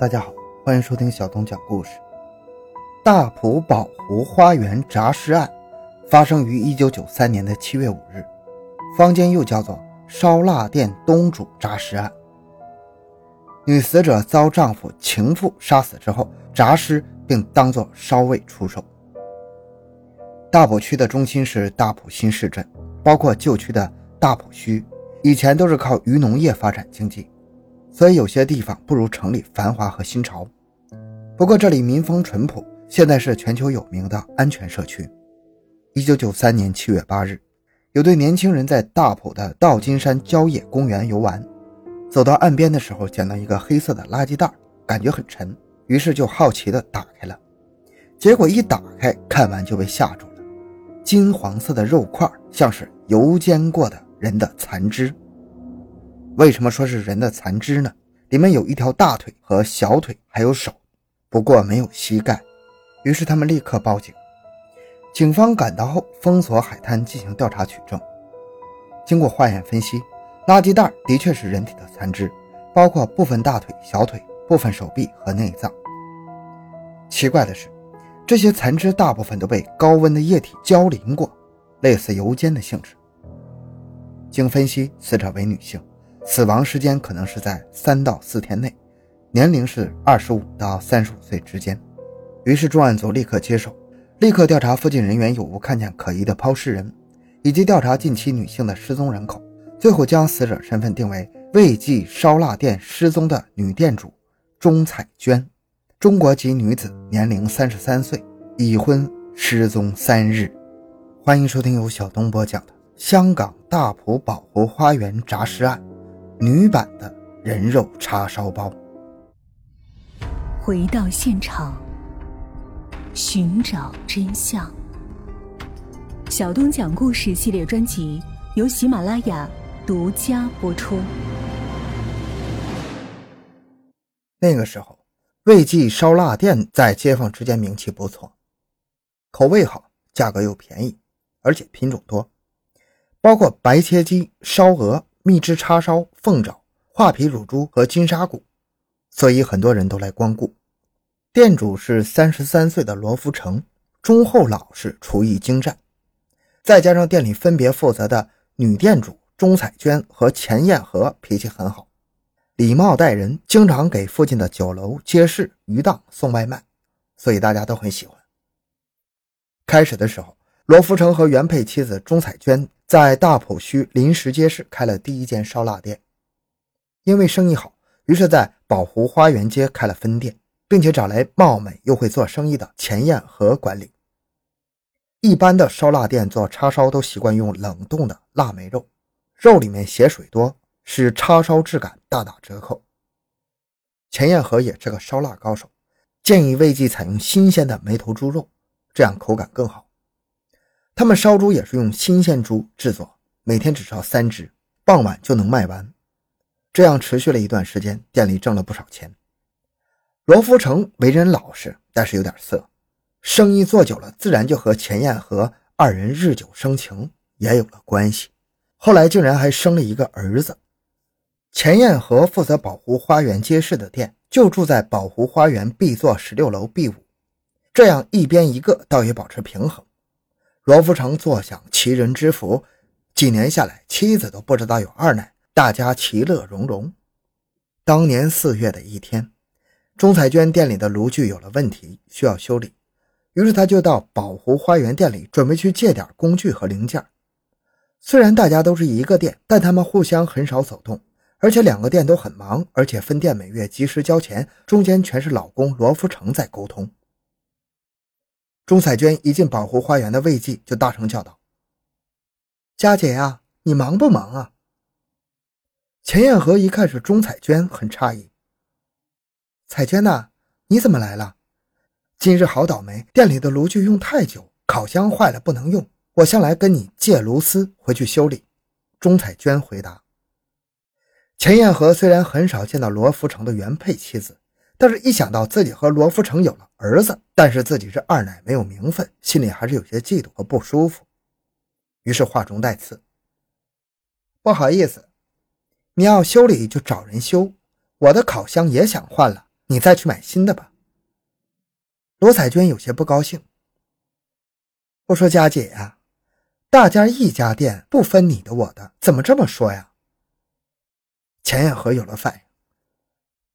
大家好，欢迎收听小东讲故事。大埔宝湖花园诈尸案发生于一九九三年的七月五日，坊间又叫做烧腊店东主诈尸案。女死者遭丈夫情妇杀死之后诈尸，并当作烧味出售。大埔区的中心是大埔新市镇，包括旧区的大埔墟，以前都是靠渔农业发展经济。所以有些地方不如城里繁华和新潮，不过这里民风淳朴，现在是全球有名的安全社区。一九九三年七月八日，有对年轻人在大埔的道金山郊野公园游玩，走到岸边的时候，捡到一个黑色的垃圾袋，感觉很沉，于是就好奇的打开了，结果一打开，看完就被吓住了，金黄色的肉块像是油煎过的人的残肢。为什么说是人的残肢呢？里面有一条大腿和小腿，还有手，不过没有膝盖。于是他们立刻报警。警方赶到后，封锁海滩进行调查取证。经过化验分析，垃圾袋的确是人体的残肢，包括部分大腿、小腿、部分手臂和内脏。奇怪的是，这些残肢大部分都被高温的液体浇淋过，类似油煎的性质。经分析，死者为女性。死亡时间可能是在三到四天内，年龄是二十五到三十五岁之间。于是重案组立刻接手，立刻调查附近人员有无看见可疑的抛尸人，以及调查近期女性的失踪人口。最后将死者身份定为魏记烧腊店失踪的女店主钟彩娟，中国籍女子，年龄三十三岁，已婚，失踪三日。欢迎收听由小东播讲的香港大埔宝湖花园诈尸案。女版的人肉叉烧包。回到现场，寻找真相。小东讲故事系列专辑由喜马拉雅独家播出。那个时候，魏记烧腊店在街坊之间名气不错，口味好，价格又便宜，而且品种多，包括白切鸡、烧鹅。蜜汁叉烧、凤爪、画皮乳猪和金沙骨，所以很多人都来光顾。店主是三十三岁的罗福成，忠厚老实，厨艺精湛。再加上店里分别负责的女店主钟彩娟和钱艳和脾气很好，礼貌待人，经常给附近的酒楼、街市、鱼档送外卖，所以大家都很喜欢。开始的时候，罗福成和原配妻子钟彩娟。在大埔区临时街市开了第一间烧腊店，因为生意好，于是，在宝湖花园街开了分店，并且找来貌美又会做生意的钱燕和管理。一般的烧腊店做叉烧都习惯用冷冻的腊梅肉，肉里面血水多，使叉烧质感大打折扣。钱燕和也是个烧腊高手，建议魏记采用新鲜的梅头猪肉，这样口感更好。他们烧猪也是用新鲜猪制作，每天只烧三只，傍晚就能卖完。这样持续了一段时间，店里挣了不少钱。罗福成为人老实，但是有点色，生意做久了，自然就和钱燕和二人日久生情，也有了关系。后来竟然还生了一个儿子。钱燕和负责宝湖花园街市的店，就住在宝湖花园 B 座十六楼 B 五，这样一边一个，倒也保持平衡。罗福成坐享其人之福，几年下来，妻子都不知道有二奶，大家其乐融融。当年四月的一天，钟彩娟店里的炉具有了问题，需要修理，于是他就到宝湖花园店里准备去借点工具和零件。虽然大家都是一个店，但他们互相很少走动，而且两个店都很忙，而且分店每月及时交钱，中间全是老公罗福成在沟通。钟彩娟一进宝湖花园的魏记，就大声叫道：“佳姐呀，你忙不忙啊？”钱艳和一看是钟彩娟，很诧异：“彩娟呐，你怎么来了？今日好倒霉，店里的炉具用太久，烤箱坏了不能用，我向来跟你借炉丝回去修理。”钟彩娟回答。钱艳和虽然很少见到罗福成的原配妻子。但是，一想到自己和罗福成有了儿子，但是自己是二奶，没有名分，心里还是有些嫉妒和不舒服。于是话中带刺：“不好意思，你要修理就找人修，我的烤箱也想换了，你再去买新的吧。罗彩娟有些不高兴。我说佳姐呀，大家一家店，不分你的我的，怎么这么说呀？钱彦和有了反应，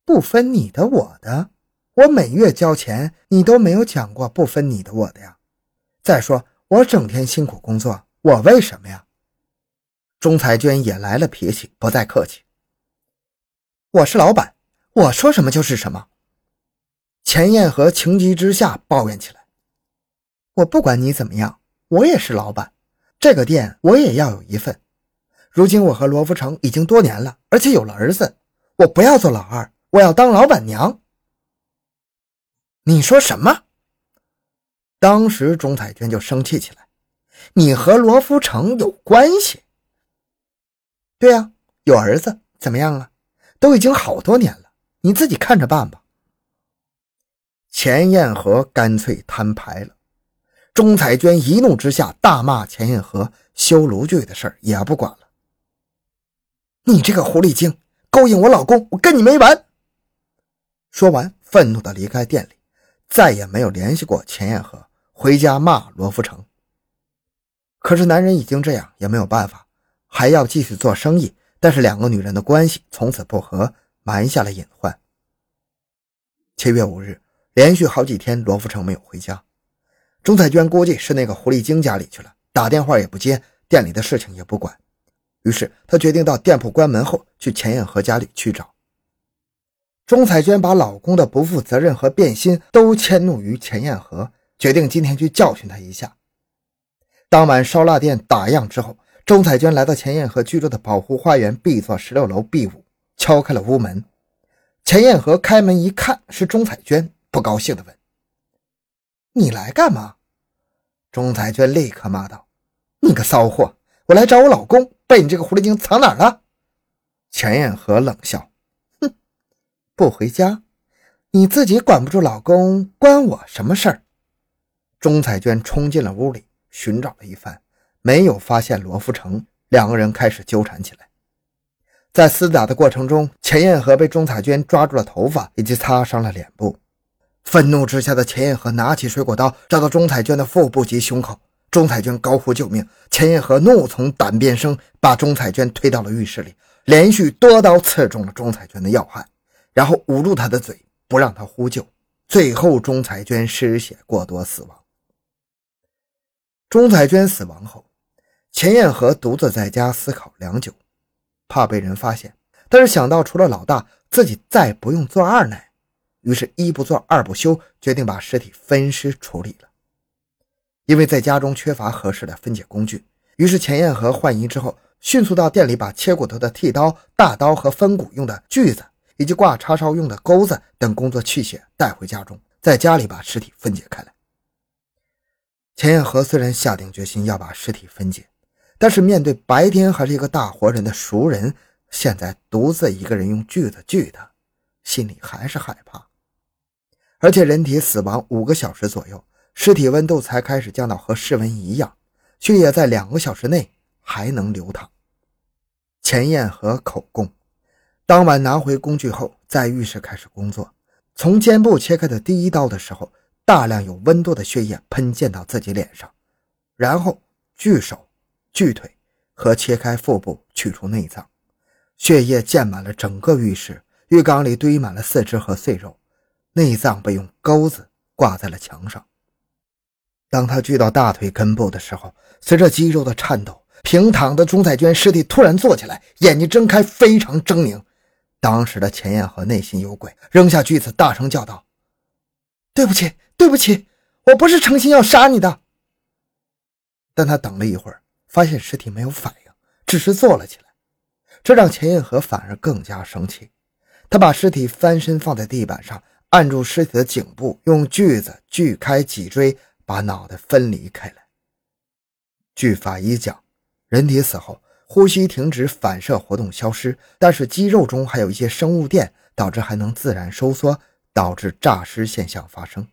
不分你的我的，我每月交钱，你都没有讲过不分你的我的呀。再说我整天辛苦工作，我为什么呀？钟彩娟也来了脾气，不再客气。我是老板，我说什么就是什么。钱燕和情急之下抱怨起来：“我不管你怎么样，我也是老板，这个店我也要有一份。如今我和罗福成已经多年了，而且有了儿子，我不要做老二，我要当老板娘。”你说什么？当时钟彩娟就生气起来：“你和罗福成有关系？对呀，有儿子，怎么样啊？都已经好多年了，你自己看着办吧。”钱彦和干脆摊牌了，钟彩娟一怒之下大骂钱彦和修炉具的事儿也不管了。你这个狐狸精，勾引我老公，我跟你没完！说完，愤怒的离开店里，再也没有联系过钱彦和，回家骂罗福成。可是男人已经这样，也没有办法，还要继续做生意。但是两个女人的关系从此不和，埋下了隐患。七月五日。连续好几天，罗福成没有回家。钟彩娟估计是那个狐狸精家里去了，打电话也不接，店里的事情也不管。于是她决定到店铺关门后去钱彦和家里去找。钟彩娟把老公的不负责任和变心都迁怒于钱彦和，决定今天去教训他一下。当晚烧腊店打烊之后，钟彩娟来到钱艳和居住的保护花园 B 座十六楼 B 五，敲开了屋门。钱艳和开门一看，是钟彩娟。不高兴地问：“你来干嘛？”钟彩娟立刻骂道：“你个骚货！我来找我老公，被你这个狐狸精藏哪儿了？”钱艳和冷笑：“，不回家，你自己管不住老公，关我什么事儿？”钟彩娟冲进了屋里，寻找了一番，没有发现罗福成，两个人开始纠缠起来。在厮打的过程中，钱燕和被钟彩娟抓住了头发，以及擦伤了脸部。愤怒之下的钱燕和拿起水果刀，扎到钟彩娟的腹部及胸口。钟彩娟高呼救命，钱燕和怒从胆边生，把钟彩娟推到了浴室里，连续多刀刺中了钟彩娟的要害，然后捂住他的嘴，不让他呼救。最后，钟彩娟失血过多死亡。钟彩娟死亡后，钱燕和独自在家思考良久，怕被人发现，但是想到除了老大，自己再不用做二奶。于是，一不做二不休，决定把尸体分尸处理了。因为在家中缺乏合适的分解工具，于是钱燕和换衣之后，迅速到店里把切骨头的剃刀、大刀和分骨用的锯子，以及挂叉烧用的钩子等工作器械带回家中，在家里把尸体分解开来。钱彦和虽然下定决心要把尸体分解，但是面对白天还是一个大活人的熟人，现在独自一个人用锯子锯他，心里还是害怕。而且人体死亡五个小时左右，尸体温度才开始降到和室温一样，血液在两个小时内还能流淌。前验和口供，当晚拿回工具后，在浴室开始工作。从肩部切开的第一刀的时候，大量有温度的血液喷溅到自己脸上，然后锯手、锯腿和切开腹部取出内脏，血液溅满了整个浴室，浴缸里堆满了四肢和碎肉。内脏被用钩子挂在了墙上。当他锯到大腿根部的时候，随着肌肉的颤抖，平躺的钟彩娟尸体突然坐起来，眼睛睁开，非常狰狞。当时的钱彦和内心有鬼，扔下锯子，大声叫道：“对不起，对不起，我不是诚心要杀你的。”但他等了一会儿，发现尸体没有反应，只是坐了起来，这让钱彦和反而更加生气。他把尸体翻身放在地板上。按住尸体的颈部，用锯子锯开脊椎，把脑袋分离开来。据法医讲，人体死后呼吸停止，反射活动消失，但是肌肉中还有一些生物电，导致还能自然收缩，导致诈尸现象发生。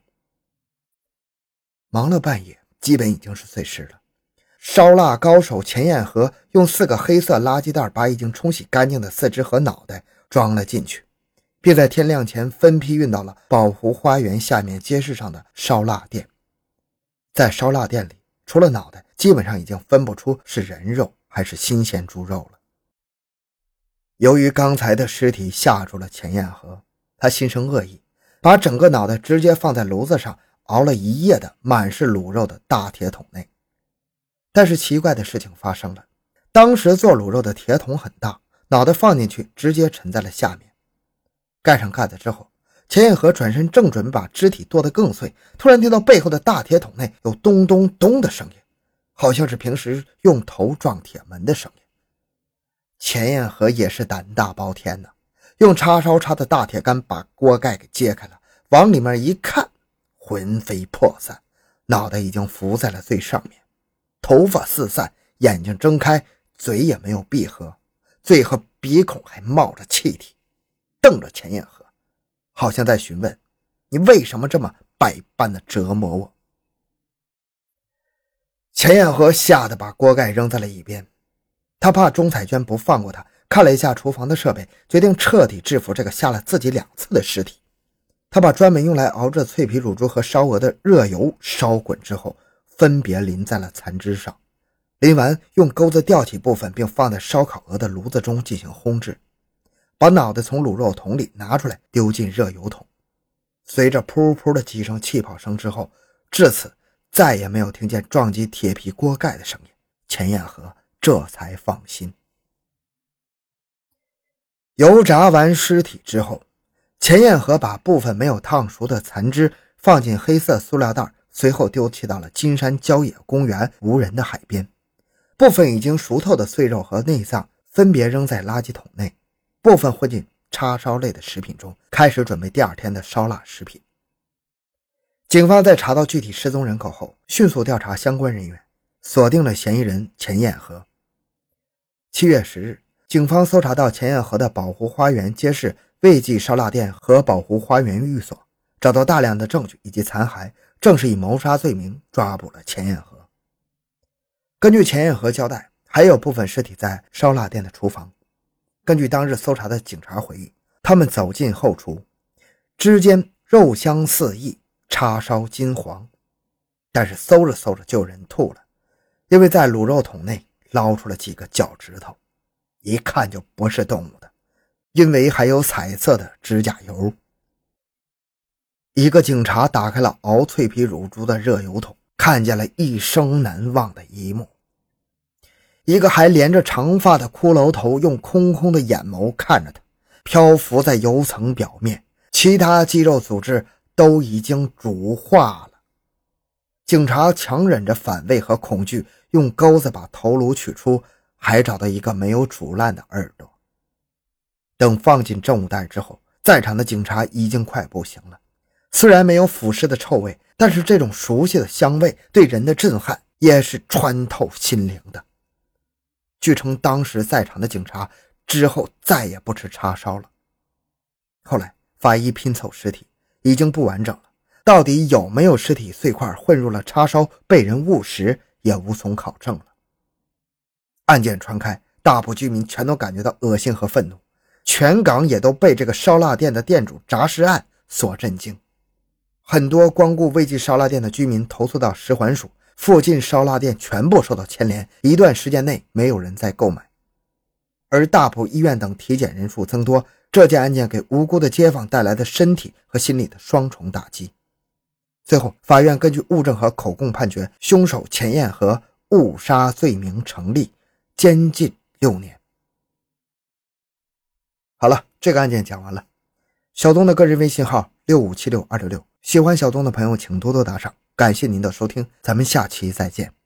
忙了半夜，基本已经是碎尸了。烧腊高手钱彦和用四个黑色垃圾袋把已经冲洗干净的四肢和脑袋装了进去。并在天亮前分批运到了宝湖花园下面街市上的烧腊店。在烧腊店里，除了脑袋，基本上已经分不出是人肉还是新鲜猪肉了。由于刚才的尸体吓住了钱彦和，他心生恶意，把整个脑袋直接放在炉子上熬了一夜的满是卤肉的大铁桶内。但是奇怪的事情发生了，当时做卤肉的铁桶很大，脑袋放进去直接沉在了下面。盖上盖子之后，钱彦和转身正准备把肢体剁得更碎，突然听到背后的大铁桶内有咚咚咚的声音，好像是平时用头撞铁门的声音。钱彦和也是胆大包天呐，用叉烧叉的大铁杆把锅盖给揭开了，往里面一看，魂飞魄散，脑袋已经浮在了最上面，头发四散，眼睛睁开，嘴也没有闭合，最后鼻孔还冒着气体。瞪着钱彦和，好像在询问：“你为什么这么百般的折磨我？”钱彦和吓得把锅盖扔在了一边，他怕钟彩娟不放过他，看了一下厨房的设备，决定彻底制服这个吓了自己两次的尸体。他把专门用来熬制脆皮乳猪和烧鹅的热油烧滚之后，分别淋在了残肢上，淋完用钩子吊起部分，并放在烧烤鹅的炉子中进行烘制。把脑袋从卤肉桶里拿出来，丢进热油桶。随着噗噗的几声气泡声之后，至此再也没有听见撞击铁皮锅盖的声音。钱彦和这才放心。油炸完尸体之后，钱彦和把部分没有烫熟的残肢放进黑色塑料袋，随后丢弃到了金山郊野公园无人的海边。部分已经熟透的碎肉和内脏分别扔在垃圾桶内。部分混进叉烧类的食品中，开始准备第二天的烧腊食品。警方在查到具体失踪人口后，迅速调查相关人员，锁定了嫌疑人钱彦和。七月十日，警方搜查到钱彦和的宝湖花园街市魏记烧腊店和宝湖花园寓所，找到大量的证据以及残骸，正式以谋杀罪名抓捕了钱彦和。根据钱彦和交代，还有部分尸体在烧腊店的厨房。根据当日搜查的警察回忆，他们走进后厨，之间肉香四溢，叉烧金黄。但是搜着搜着就有人吐了，因为在卤肉桶内捞出了几个脚趾头，一看就不是动物的，因为还有彩色的指甲油。一个警察打开了熬脆皮乳猪的热油桶，看见了一生难忘的一幕。一个还连着长发的骷髅头用空空的眼眸看着他，漂浮在油层表面，其他肌肉组织都已经煮化了。警察强忍着反胃和恐惧，用钩子把头颅取出，还找到一个没有煮烂的耳朵。等放进证物袋之后，在场的警察已经快不行了。虽然没有腐尸的臭味，但是这种熟悉的香味对人的震撼也是穿透心灵的。据称，当时在场的警察之后再也不吃叉烧了。后来法医拼凑尸体，已经不完整了，到底有没有尸体碎块混入了叉烧被人误食，也无从考证了。案件传开，大埔居民全都感觉到恶心和愤怒，全港也都被这个烧腊店的店主诈尸案所震惊。很多光顾魏记烧腊店的居民投诉到食环署。附近烧腊店全部受到牵连，一段时间内没有人再购买。而大埔医院等体检人数增多，这件案件给无辜的街坊带来的身体和心理的双重打击。最后，法院根据物证和口供判决，凶手钱彦和误杀罪名成立，监禁六年。好了，这个案件讲完了。小东的个人微信号六五七六二六六，喜欢小东的朋友请多多打赏。感谢您的收听，咱们下期再见。